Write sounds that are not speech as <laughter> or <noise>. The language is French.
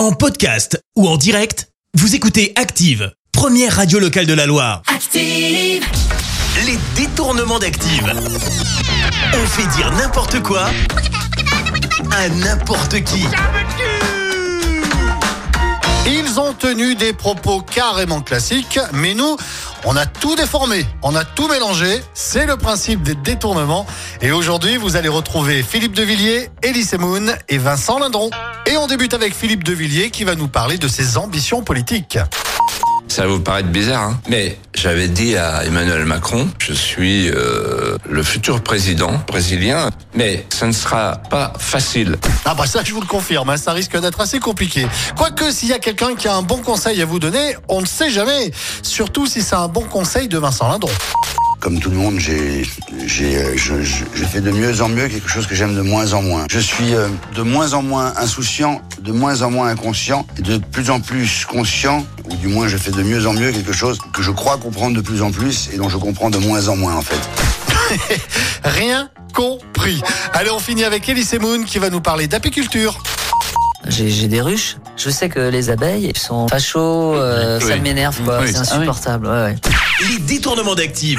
En podcast ou en direct, vous écoutez Active, première radio locale de la Loire. Active. Les détournements d'Active. On fait dire n'importe quoi à n'importe qui. Tenu des propos carrément classiques, mais nous, on a tout déformé, on a tout mélangé. C'est le principe des détournements. Et aujourd'hui, vous allez retrouver Philippe Devilliers, Elise Moon et Vincent Lindron. Et on débute avec Philippe Devilliers qui va nous parler de ses ambitions politiques. Ça va vous paraître bizarre, hein mais j'avais dit à Emmanuel Macron, je suis euh, le futur président brésilien, mais ça ne sera pas facile. Ah bah ça, je vous le confirme, hein, ça risque d'être assez compliqué. Quoique, s'il y a quelqu'un qui a un bon conseil à vous donner, on ne sait jamais. Surtout si c'est un bon conseil de Vincent Lindron. Comme tout le monde, j'ai, j'ai, euh, je, je- je fais de mieux en mieux quelque chose que j'aime de moins en moins. Je suis euh, de moins en moins insouciant, de moins en moins inconscient, et de plus en plus conscient, ou du moins je fais de mieux en mieux quelque chose que je crois comprendre de plus en plus et dont je comprends de moins en moins en fait. <laughs> Rien compris. Allez, on finit avec Elise Moon qui va nous parler d'apiculture. J'ai j'ai des ruches. Je sais que les abeilles sont fachos, euh, ça m'énerve quoi, Oui. c'est insupportable. Ouais, ouais. Les détournements d'Active.